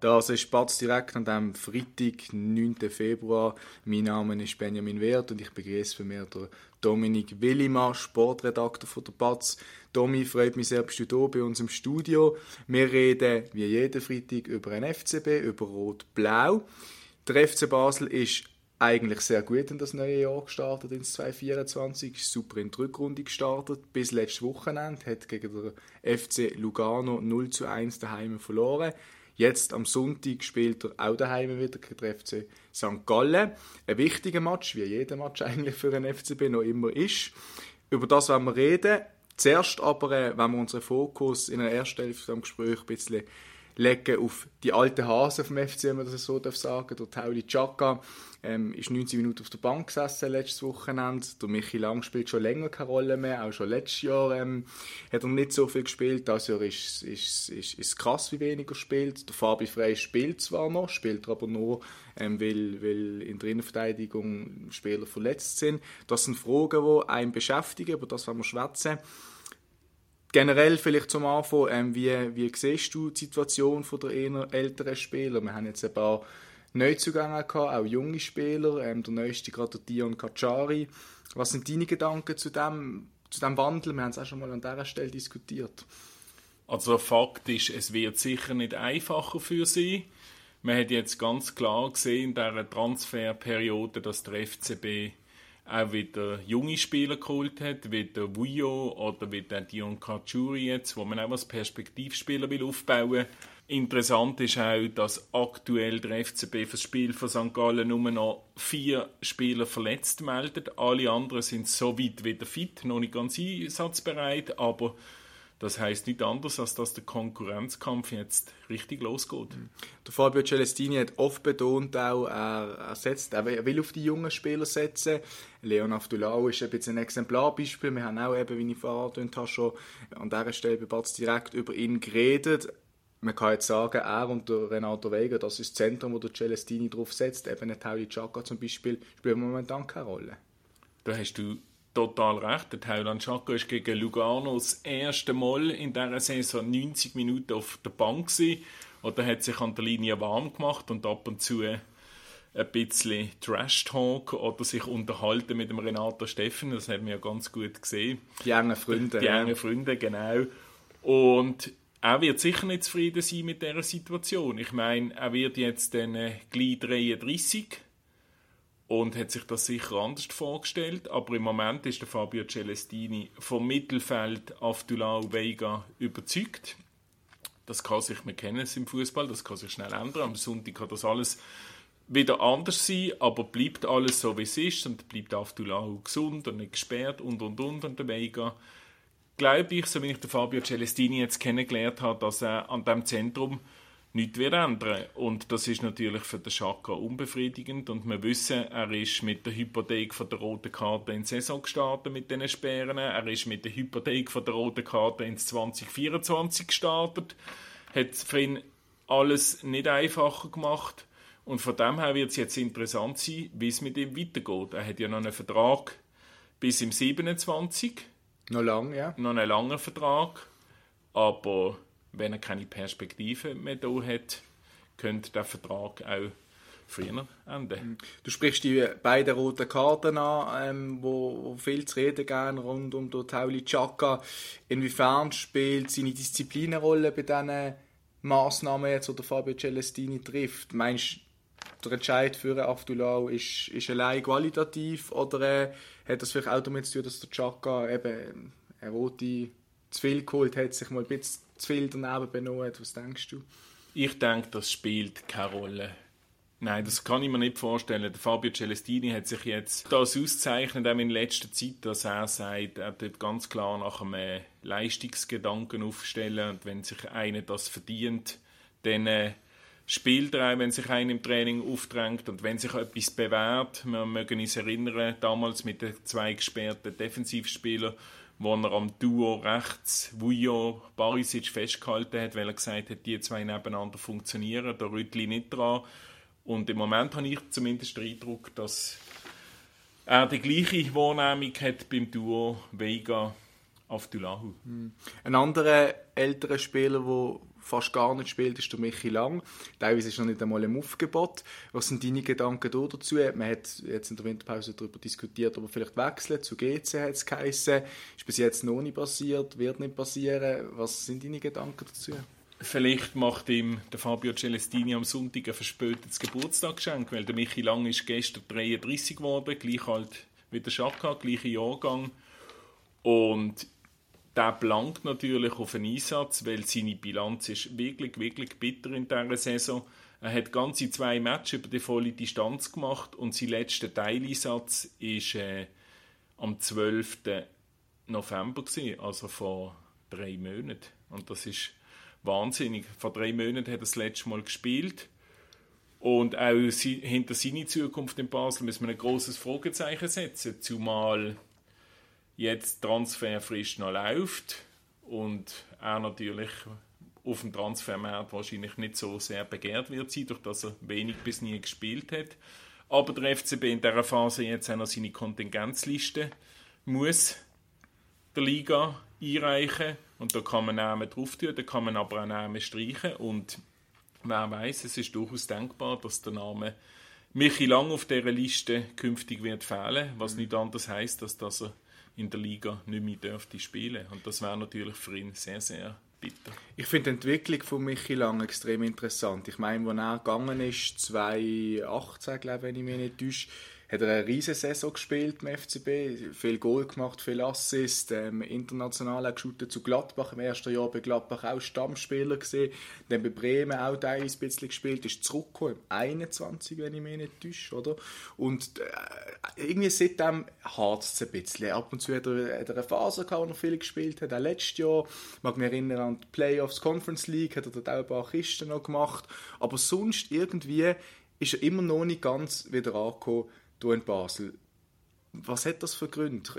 Das ist Batz direkt an dem Freitag, 9. Februar. Mein Name ist Benjamin Wert und ich begrüße bei mir den Dominik Willimann, Sportredakteur von der Batz. Domi, freut mich sehr, bist du hier bei uns im Studio. Wir reden wie jeden Freitag über ein FCB, über Rot-Blau. Der FC Basel ist eigentlich sehr gut in das neue Jahr gestartet, ins 2024. Ist super in die Rückrunde gestartet. Bis letztes Wochenende hat gegen den FC Lugano 0 zu 1 daheim verloren. Jetzt am Sonntag spielt er auch daheim wieder gegen den FC St. Gallen. Ein wichtiger Match, wie jeder Match eigentlich für einen FCB noch immer ist. Über das werden wir reden. Zuerst aber, äh, wenn wir unseren Fokus in der ersten Hälfte am Gespräch ein bisschen legen auf die alten Hasen vom FC, wenn man das so sagen darf. Der Tauli Chaka ähm, ist 90 Minuten auf der Bank gesessen letztes Wochenende. Der Michi Lang spielt schon länger keine Rolle mehr. Auch schon letztes Jahr ähm, hat er nicht so viel gespielt. Das Jahr ist es ist, ist, krass, wie weniger spielt. Der Fabi Frey spielt zwar noch, spielt aber nur, ähm, weil, weil in der Innenverteidigung Spieler verletzt sind. Das sind Fragen, die einen beschäftigen, über das wollen wir schwätzen generell vielleicht zum Anfang, ähm, wie, wie siehst du die Situation der älteren Spieler? Wir haben jetzt ein paar Neuzugänge gehabt, auch junge Spieler. Ähm, der neueste gerade der Dion Kachari. Was sind deine Gedanken zu dem, zu dem Wandel? Wir haben es auch schon mal an dieser Stelle diskutiert. Also Fakt ist, es wird sicher nicht einfacher für sie. Man hat jetzt ganz klar gesehen in dieser Transferperiode, dass der FCB auch wieder junge Spieler geholt hat, wie der Vujo oder wie der Dion Kachuri jetzt, wo man auch als Perspektivspieler will aufbauen will Interessant ist auch, dass aktuell der FCB für das Spiel von St. Gallen nur noch vier Spieler verletzt meldet. Alle anderen sind so weit wieder fit, noch nicht ganz einsatzbereit, aber das heißt nicht anders, als dass der Konkurrenzkampf jetzt richtig losgeht. Mhm. Der Fabio Celestini hat oft betont, auch, er, er, setzt, er will auf die jungen Spieler setzen. Leon Aftulau ist ein bisschen ein Exemplarbeispiel. Wir haben auch, eben, wie ich vorhin habe, schon an dieser Stelle bei Batz direkt über ihn geredet man kann jetzt sagen, er und der Renato Vega, das ist das Zentrum, wo der Celestini drauf setzt. Eben ein Tauli Chaka zum Beispiel spielt momentan keine Rolle. Da hast du total recht. Der Thailand Chaka ist gegen Lugano das erste Mal in dieser Saison 90 Minuten auf der Bank gewesen. Oder hat sich an der Linie warm gemacht und ab und zu ein bisschen Trash-Talk oder sich unterhalten mit dem Renato Steffen. Das haben wir ja ganz gut gesehen. Die engen Freunde. Die engen Freunde, genau. Und er wird sicher nicht zufrieden sein mit dieser Situation. Ich meine, er wird jetzt dann äh, gleich 33 und hat sich das sicher anders vorgestellt. Aber im Moment ist der Fabio Celestini vom Mittelfeld auf Dulau Vega überzeugt. Das kann sich, wir kennen es im Fußball, das kann sich schnell ändern. Am Sonntag kann das alles wieder anders sein, aber bleibt alles so, wie es ist und bleibt auf Dulau gesund und nicht gesperrt und und und und der Vega glaube ich, so wie ich den Fabio Celestini jetzt kennengelernt habe, dass er an dem Zentrum nichts wird ändern. Und das ist natürlich für den Schaka unbefriedigend. Und wir wissen, er ist mit der Hypothek von der roten Karte in die Saison gestartet mit diesen Sperren. Er ist mit der Hypothek von der roten Karte ins 2024 gestartet. Hat für ihn alles nicht einfacher gemacht. Und von dem her wird es jetzt interessant sein, wie es mit ihm weitergeht. Er hat ja noch einen Vertrag bis im 27 noch lang, ja. Noch einen langen Vertrag. Aber wenn er keine Perspektive mehr da hat, könnte der Vertrag auch früher enden. Du sprichst die beiden roten Karten an, ähm, wo, wo viel zu reden gehen rund um Tauli Chaka. Inwiefern spielt seine Disziplin eine Rolle bei diesen Massnahmen jetzt, oder Fabio Celestini trifft? Meinst du, der Entscheid für Aftulau ist, ist allein qualitativ oder äh, hat das vielleicht auch damit zu tun, dass der Chaka eben eine rote zu viel geholt hat, sich mal ein bisschen zu viel daneben benommen. Was denkst du? Ich denke, das spielt keine Rolle. Nein, das kann ich mir nicht vorstellen. Fabio Celestini hat sich jetzt das auszeichnet, auch in letzter Zeit, dass er sagt, er wird ganz klar nach einem Leistungsgedanken aufstellen und wenn sich einer das verdient, dann äh, spielt er auch, wenn sich einer im Training aufdrängt und wenn sich etwas bewährt. Wir mögen uns erinnern, damals mit den zwei gesperrten Defensivspielern, wo er am Duo rechts Vujo Barisic festgehalten hat, weil er gesagt hat, die zwei nebeneinander funktionieren, da Rüttli nicht dran. Und im Moment habe ich zumindest den Eindruck, dass er die gleiche Wahrnehmung hat beim Duo Vega auf Dulahu. Hm. Ein anderer älterer Spieler, der fast gar nicht spielt, ist der Michi Lang. Teilweise ist er noch nicht einmal im Aufgebot. Was sind deine Gedanken dazu? Man hat jetzt in der Winterpause darüber diskutiert, ob er vielleicht wechseln. Zu GC hat es geheißen. Ist bis jetzt noch nicht passiert, wird nicht passieren. Was sind deine Gedanken dazu? Vielleicht macht ihm der Fabio Celestini am Sonntag ein verspätetes Geburtstagsgeschenk, weil der Michi Lang ist gestern 33 geworden, gleich alt wie der Schaka, gleicher Jahrgang. Und der blankt natürlich auf einen Einsatz, weil seine Bilanz ist wirklich, wirklich bitter in dieser Saison. Er hat ganze zwei Matches über die volle Distanz gemacht und sein letzter Teileinsatz ist äh, am 12. November gewesen, also vor drei Monaten. Und das ist wahnsinnig. Vor drei Monaten hat er das letzte Mal gespielt. Und auch hinter seine Zukunft in Basel müssen wir ein großes Fragezeichen setzen, zumal jetzt Transferfrist noch läuft und er natürlich auf dem Transfermarkt wahrscheinlich nicht so sehr begehrt wird sein, durch dass er wenig bis nie gespielt hat. Aber der FCB in dieser Phase jetzt auch noch seine Kontingenzliste muss der Liga einreichen und da kann man Namen drauf tun, da kann man aber auch Namen streichen und wer weiß, es ist durchaus denkbar, dass der Name Michi Lang auf dieser Liste künftig wird fehlen, was nicht anders heißt, als dass er in der Liga nicht mehr dürfte spielen und das wäre natürlich für ihn sehr, sehr bitter. Ich finde die Entwicklung von Michi Lang extrem interessant. Ich meine, als er gegangen ist, 2018, glaube ich, wenn ich mich nicht täusche, hat er eine riesige Saison gespielt im FCB, viel Goal gemacht, viel Assist, ähm, international auch geschaut zu Gladbach, im ersten Jahr bei Gladbach auch Stammspieler gesehen, dann bei Bremen auch teilweise ein bisschen gespielt, ist zurückgekommen, im 21, wenn ich mich nicht täusche, oder? Und äh, irgendwie seitdem hart es ein bisschen. Ab und zu hat er, hat er eine Phase gehabt, wo er viel gespielt hat, auch letztes Jahr, ich mag mich erinnern an die Playoffs Conference League, hat er dort auch ein paar Kisten noch gemacht, aber sonst irgendwie ist er immer noch nicht ganz wieder angekommen, du in Basel. Was hat das für Gründe?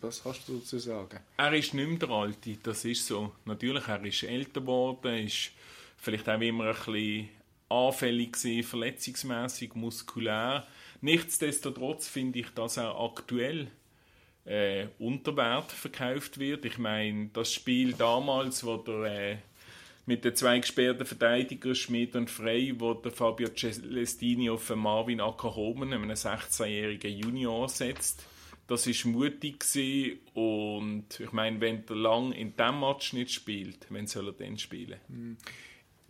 was hast du dazu sagen? Er ist nicht mehr der Alte, das ist so. Natürlich, er ist älter geworden, ist vielleicht auch immer ein bisschen anfällig gewesen, verletzungsmäßig, muskulär. Nichtsdestotrotz finde ich, dass er aktuell äh, unter Wert verkauft wird. Ich meine, das Spiel damals, wo der äh, mit den zwei gesperrten Verteidigern Schmidt und Frey, wo der Fabio Celestini auf Marvin Ackerhomen, einen 16-jährigen Junior, setzt. Das war mutig gewesen. und ich meine, wenn der Lang in diesem Match nicht spielt, wenn soll er dann spielen? Hm.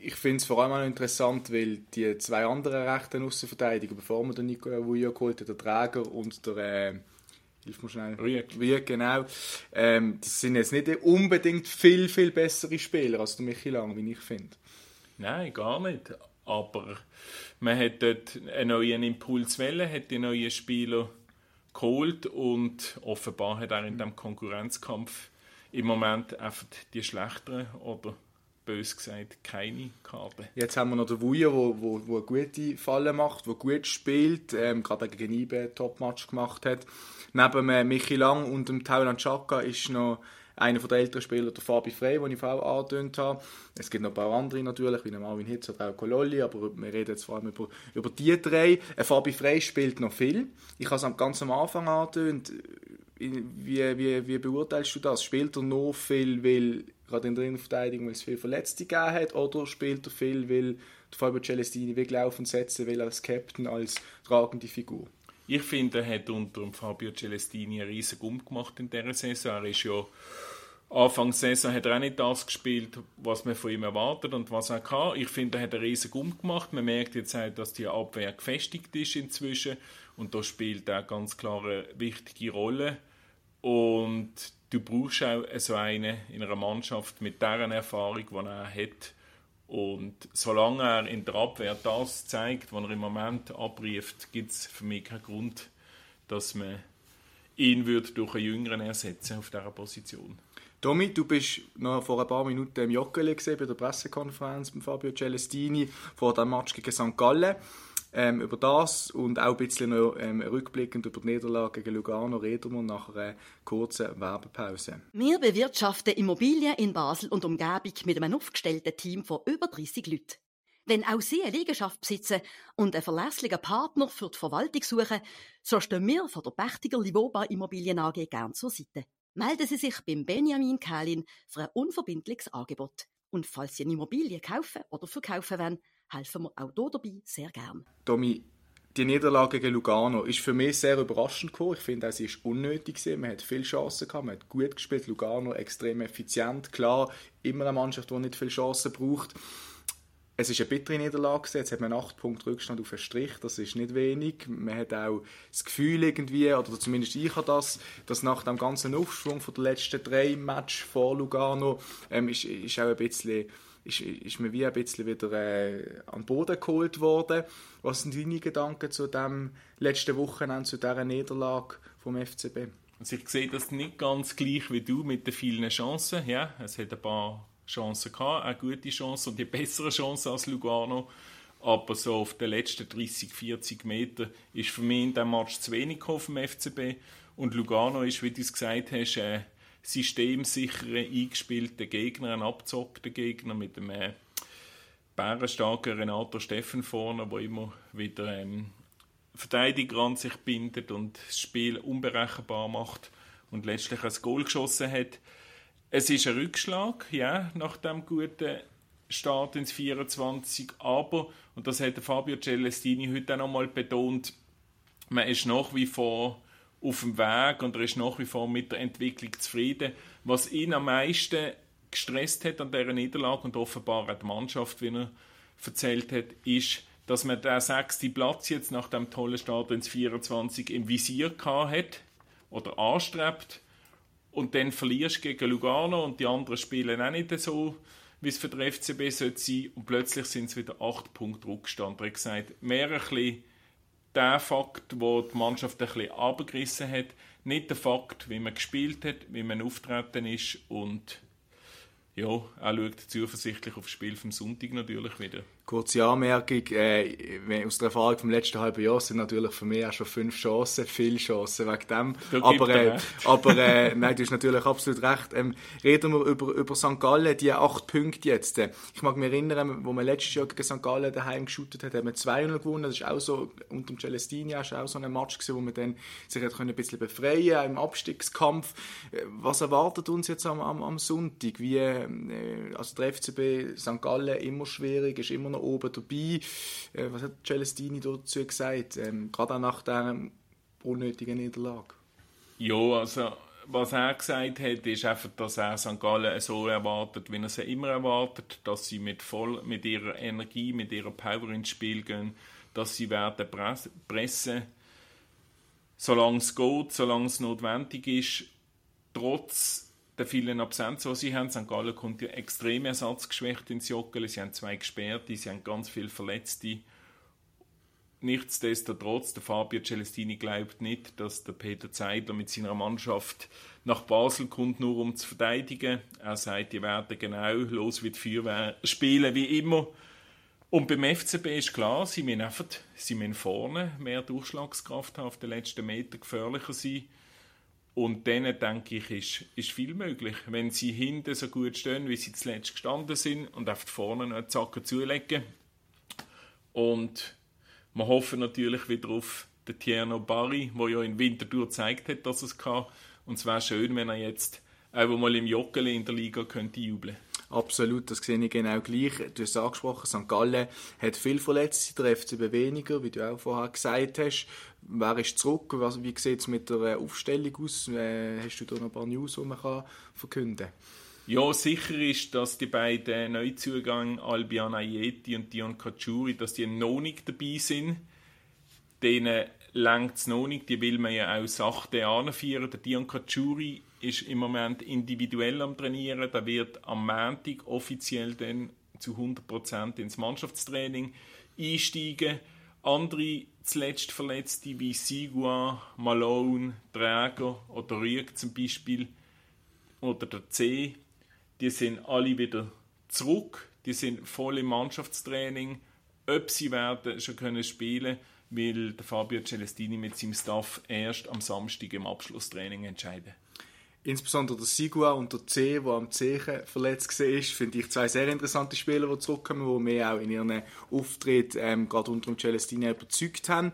Ich finde es vor allem auch interessant, weil die zwei anderen rechten Außenverteidiger, bevor man den Nico Vujo geholt hat, der Träger und der äh, Hilf mir schnell. Rüeg. Rüeg, genau. Ähm, das sind jetzt nicht unbedingt viel, viel bessere Spieler als der Michi Lang, wie ich finde. Nein, gar nicht. Aber man hat dort einen neuen Impuls wählen, hat die neuen Spieler geholt und offenbar hat er in diesem Konkurrenzkampf im Moment einfach die schlechteren oder bös gesagt keine Karte. Jetzt haben wir noch den Wuja, der wo, wo, wo eine gute Falle macht, der gut spielt, ähm, gerade gegen Ibe Top-Match gemacht hat. Neben äh, Michi Lang und dem Tauland Chaka ist noch einer der älteren Spieler, der Fabi Frey, den ich vorher angetönt habe. Es gibt noch ein paar andere natürlich, wie Marvin Hitz oder auch Kololli, aber wir reden jetzt vor allem über, über die drei. Äh, Fabi Frey spielt noch viel. Ich habe es ganz am Anfang angetönt. Wie, wie, wie beurteilst du das? Spielt er noch viel, weil gerade in der Innenverteidigung, weil es viele Verletzte gegeben hat, oder spielt er viel, weil Fabio Celestini weglaufen setzen will als Captain, als tragende Figur? Ich finde, er hat unter Fabio Celestini einen riesen Gump gemacht in dieser Saison. Er ist ja Anfang Saison hat er auch nicht das gespielt, was man von ihm erwartet und was er kann. Ich finde, er hat einen riesen Gump gemacht. Man merkt jetzt auch, dass die Abwehr gefestigt ist inzwischen und da spielt er ganz klar eine wichtige Rolle. Und du brauchst auch so einen in einer Mannschaft mit dieser Erfahrung, die er hat. Und solange er in der Abwehr das zeigt, was er im Moment abruft, gibt es für mich keinen Grund, dass man ihn würde durch einen Jüngeren ersetzen auf dieser Position. Tommy, du bist noch vor ein paar Minuten im Joggeli bei der Pressekonferenz mit Fabio Celestini vor dem Match gegen St. Gallen. Ähm, über das und auch ein bisschen noch, ähm, rückblickend über die Niederlage gegen Lugano reden wir nach einer kurzen Werbepause. Wir bewirtschaften Immobilien in Basel und Umgebung mit einem aufgestellten Team von über 30 Leuten. Wenn auch Sie eine Liegenschaft besitzen und einen verlässlichen Partner für die Verwaltung suchen, so stehen wir von der Pächtiger Livoba Immobilien AG gern zur Seite. Melden Sie sich beim Benjamin Kählin für ein unverbindliches Angebot. Und falls Sie eine Immobilie kaufen oder verkaufen wollen, helfen wir auch hier dabei sehr gern. Tommy, die Niederlage gegen Lugano ist für mich sehr überraschend gekommen. Ich finde auch, sie ist unnötig gewesen. Man hat viele Chancen gehabt, man hat gut gespielt. Lugano extrem effizient. Klar, immer eine Mannschaft, die nicht viele Chancen braucht. Es ist eine bittere Niederlage. Jetzt hat man acht Punkte Rückstand auf den Strich. Das ist nicht wenig. Man hat auch das Gefühl irgendwie, oder zumindest ich habe das, dass nach dem ganzen Aufschwung von den letzten drei Matches vor Lugano ähm, ist, ist auch ein bisschen ist, ist mir wie ein bisschen wieder äh, an den Boden geholt worden. Was sind deine Gedanken zu dem letzten Wochenende, zu dieser Niederlage vom FCB? Also ich sehe das nicht ganz gleich wie du mit den vielen Chancen. Ja, es hat ein paar Chancen gehabt, auch gute Chancen und die besseren Chancen als Lugano. Aber so auf den letzten 30, 40 Metern ist für mich in diesem Match zu wenig vom FCB. Und Lugano ist, wie du es gesagt hast, äh, systemsicheren, eingespielten Gegner, ein abzockter Gegner mit einem äh, bärenstarken Renato Steffen vorne, der immer wieder ähm, Verteidiger an sich bindet und das Spiel unberechenbar macht und letztlich ein Goal geschossen hat. Es ist ein Rückschlag, ja, nach dem guten Start ins 24, aber, und das hat Fabio Celestini heute auch nochmal betont, man ist nach wie vor auf dem Weg und er ist nach wie vor mit der Entwicklung zufrieden. Was ihn am meisten gestresst hat an dieser Niederlage und offenbar auch die Mannschaft, wie er erzählt hat, ist, dass man den sechsten Platz jetzt nach dem tollen Start ins 24 im Visier hat oder anstrebt und dann verlierst gegen Lugano und die anderen spielen auch nicht so, wie es für den FCB sein sollte und plötzlich sind es wieder acht Punkte Rückstand. Er hat gesagt, mehr ein bisschen der Fakt, wo die Mannschaft ein bisschen abgerissen hat, nicht der Fakt, wie man gespielt hat, wie man auftreten ist und ja, er schaut zuversichtlich auf das Spiel vom Sonntag natürlich wieder. Kurze Anmerkung, äh, aus der Erfahrung vom letzten halben Jahr sind natürlich für mich auch schon fünf Chancen, viele Chancen wegen dem. Aber äh, aber äh, nein, du hast natürlich absolut recht. Ähm, reden wir über, über St. Gallen, die acht Punkte jetzt. Ich mag mich erinnern, wo man letztes Jahr gegen St. Gallen daheim geshootet hat, haben wir 2-0 gewonnen. Das ist auch so, unter dem Celestini auch so ein Match gewesen, wo man dann sich hat ein bisschen befreien im Abstiegskampf. Äh, was erwartet uns jetzt am, am, am Sonntag? Wie, äh, also der FCB St. Gallen immer schwierig, ist immer noch oben dabei. Äh, was hat Celestini dazu gesagt? Ähm, gerade auch nach dieser unnötigen Niederlage. Ja, also was er gesagt hat, ist einfach, dass er St. Gallen so erwartet, wie er sie immer erwartet, dass sie mit, voll, mit ihrer Energie, mit ihrer Power ins Spiel gehen, dass sie werden pressen, solange es geht, solange es notwendig ist, trotz der vielen Absenzen, die sie haben. St. Gallen kommt ja extrem ersatzgeschwächt ins Joggeli. Sie haben zwei Gesperrte, sie haben ganz viele Verletzte. Nichtsdestotrotz, der Fabio Celestini glaubt nicht, dass der Peter Zeidler mit seiner Mannschaft nach Basel kommt, nur um zu verteidigen. Er sagt, die werden genau los wie die Feuerwehr spielen wie immer. Und beim FCB ist klar, sie müssen, einfach, sie müssen vorne mehr Durchschlagskraft haben, auf den letzten Metern gefährlicher sein. Und denen, denke ich, ist, ist viel möglich. Wenn sie hinten so gut stehen, wie sie zuletzt gestanden sind und auf vorne noch einen Zacken zulegen. Und wir hoffen natürlich wieder auf den Tierno Barry, der ja in Winterthur gezeigt hat, dass es kann. Und es wäre schön, wenn er jetzt einfach mal im Joggeli in der Liga könnte jubeln könnte. Absolut, das sehe ich genau gleich. Du hast es angesprochen, St. Gallen hat viel Verletzte, der FCB weniger, wie du auch vorher gesagt hast. Wer ist zurück? Wie sieht es mit der äh, Aufstellung aus? Äh, hast du da noch ein paar News, die man verkünden kann? Ja, sicher ist, dass die beiden Neuzugänge Albion Ayeti und Dion Kachuri, dass die noch nicht dabei sind. Denen längt es noch nicht, die will man ja auch sachte anführen. Der Dion Kachuri ist im Moment individuell am Trainieren. Der wird am Montag offiziell dann zu 100% ins Mannschaftstraining einsteigen. Andere zuletzt Verletzte wie Sigua, Malone, Träger oder Rüeg zum Beispiel oder der C, die sind alle wieder zurück. Die sind voll im Mannschaftstraining. ob sie werden schon können spielen der Fabio Celestini mit seinem Staff erst am Samstag im Abschlusstraining entscheiden. Insbesondere der Sigua und der C, der am Zechen verletzt war, finde ich zwei sehr interessante Spieler, die zurückkommen, die mir auch in ihren Auftritt ähm, gerade unter dem Celestini überzeugt haben,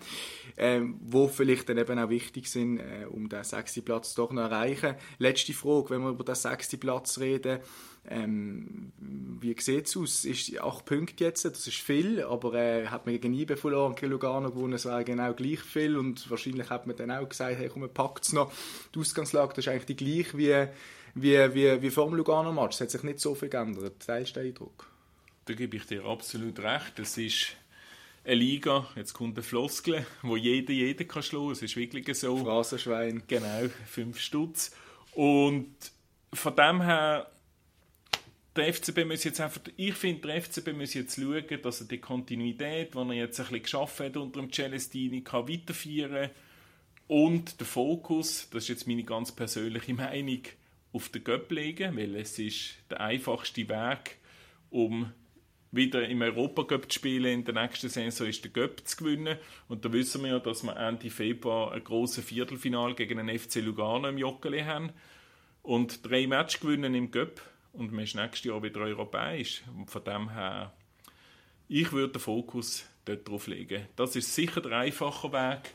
ähm, wo vielleicht dann eben auch wichtig sind, äh, um den sechsten Platz doch noch erreichen. Letzte Frage, wenn wir über den sechsten Platz reden, ähm, wie sieht es aus? Ist acht Punkte jetzt, das ist viel, aber äh, hat man gegen IBE verloren, gegen Lugano gewonnen, es wäre genau gleich viel und wahrscheinlich hat man dann auch gesagt, hey komm, packt es noch. Die Ausgangslage das ist eigentlich die gleiche wie, wie, wie, wie vor dem Lugano-Match. Es hat sich nicht so viel geändert. Teilst du den Eindruck? Da gebe ich dir absolut recht. Es ist eine Liga, jetzt kommt eine Floskel, wo jeder jeden kann schlagen. Es ist wirklich so. Phrasenschwein. Genau, fünf Stutz. Und von dem her der FCB muss jetzt einfach, ich finde, der FCB muss jetzt schauen, dass er die Kontinuität, die er jetzt ein bisschen geschafft hat unter dem Celestini, kann weiterführen. Und den Fokus, das ist jetzt meine ganz persönliche Meinung, auf den Göpp legen, weil es ist der einfachste Weg, um wieder im Europacup zu spielen. In der nächsten Saison ist der Göpp zu gewinnen. Und da wissen wir ja, dass wir Ende Februar ein grosses Viertelfinal gegen den FC Lugano im Joggeli haben. Und drei Matches gewinnen im Göpp und man ist nächstes Jahr wieder europäisch. Und von dem her, ich würde den Fokus dort drauf legen. Das ist sicher der einfache Weg,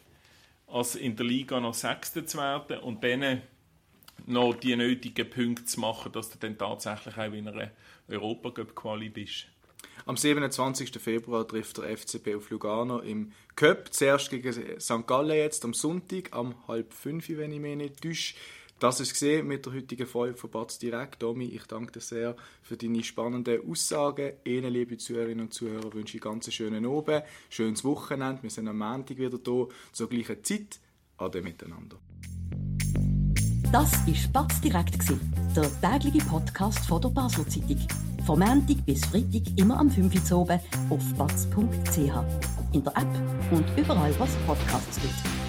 als in der Liga noch Sechster zu werden und dann noch die nötigen Punkte zu machen, dass du dann tatsächlich auch in einer Europacup-Quali bist. Am 27. Februar trifft der FCB auf Lugano im Cup. Zuerst gegen St. Gallen jetzt am Sonntag, am halb fünf, wenn ich mich nicht täusche. Das ist gesehen mit der heutigen Folge von Batz Direkt. Domi, ich danke dir sehr für deine spannenden Aussagen. Ihnen, liebe Zuhörerinnen und Zuhörer, wünsche ich ganz schönen Abend, schönes Wochenende. Wir sind am Montag wieder hier zur gleichen Zeit. Ade miteinander. Das war Batz Direkt, der tägliche Podcast von der Basler Zeitung. Vom Montag bis Freitag immer am 5 Uhr auf batz.ch. In der App und überall, was Podcasts gibt.